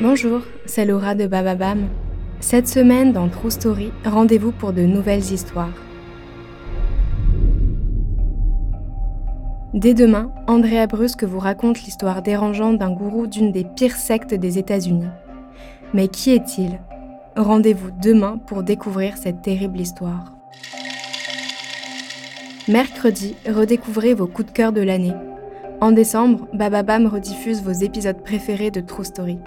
Bonjour, c'est Laura de Bababam. Cette semaine dans True Story, rendez-vous pour de nouvelles histoires. Dès demain, Andrea Brusque vous raconte l'histoire dérangeante d'un gourou d'une des pires sectes des États-Unis. Mais qui est-il? Rendez-vous demain pour découvrir cette terrible histoire. Mercredi, redécouvrez vos coups de cœur de l'année. En décembre, Bababam rediffuse vos épisodes préférés de True Story.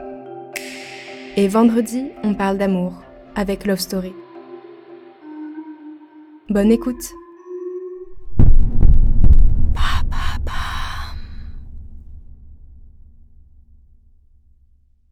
Et vendredi, on parle d'amour avec Love Story. Bonne écoute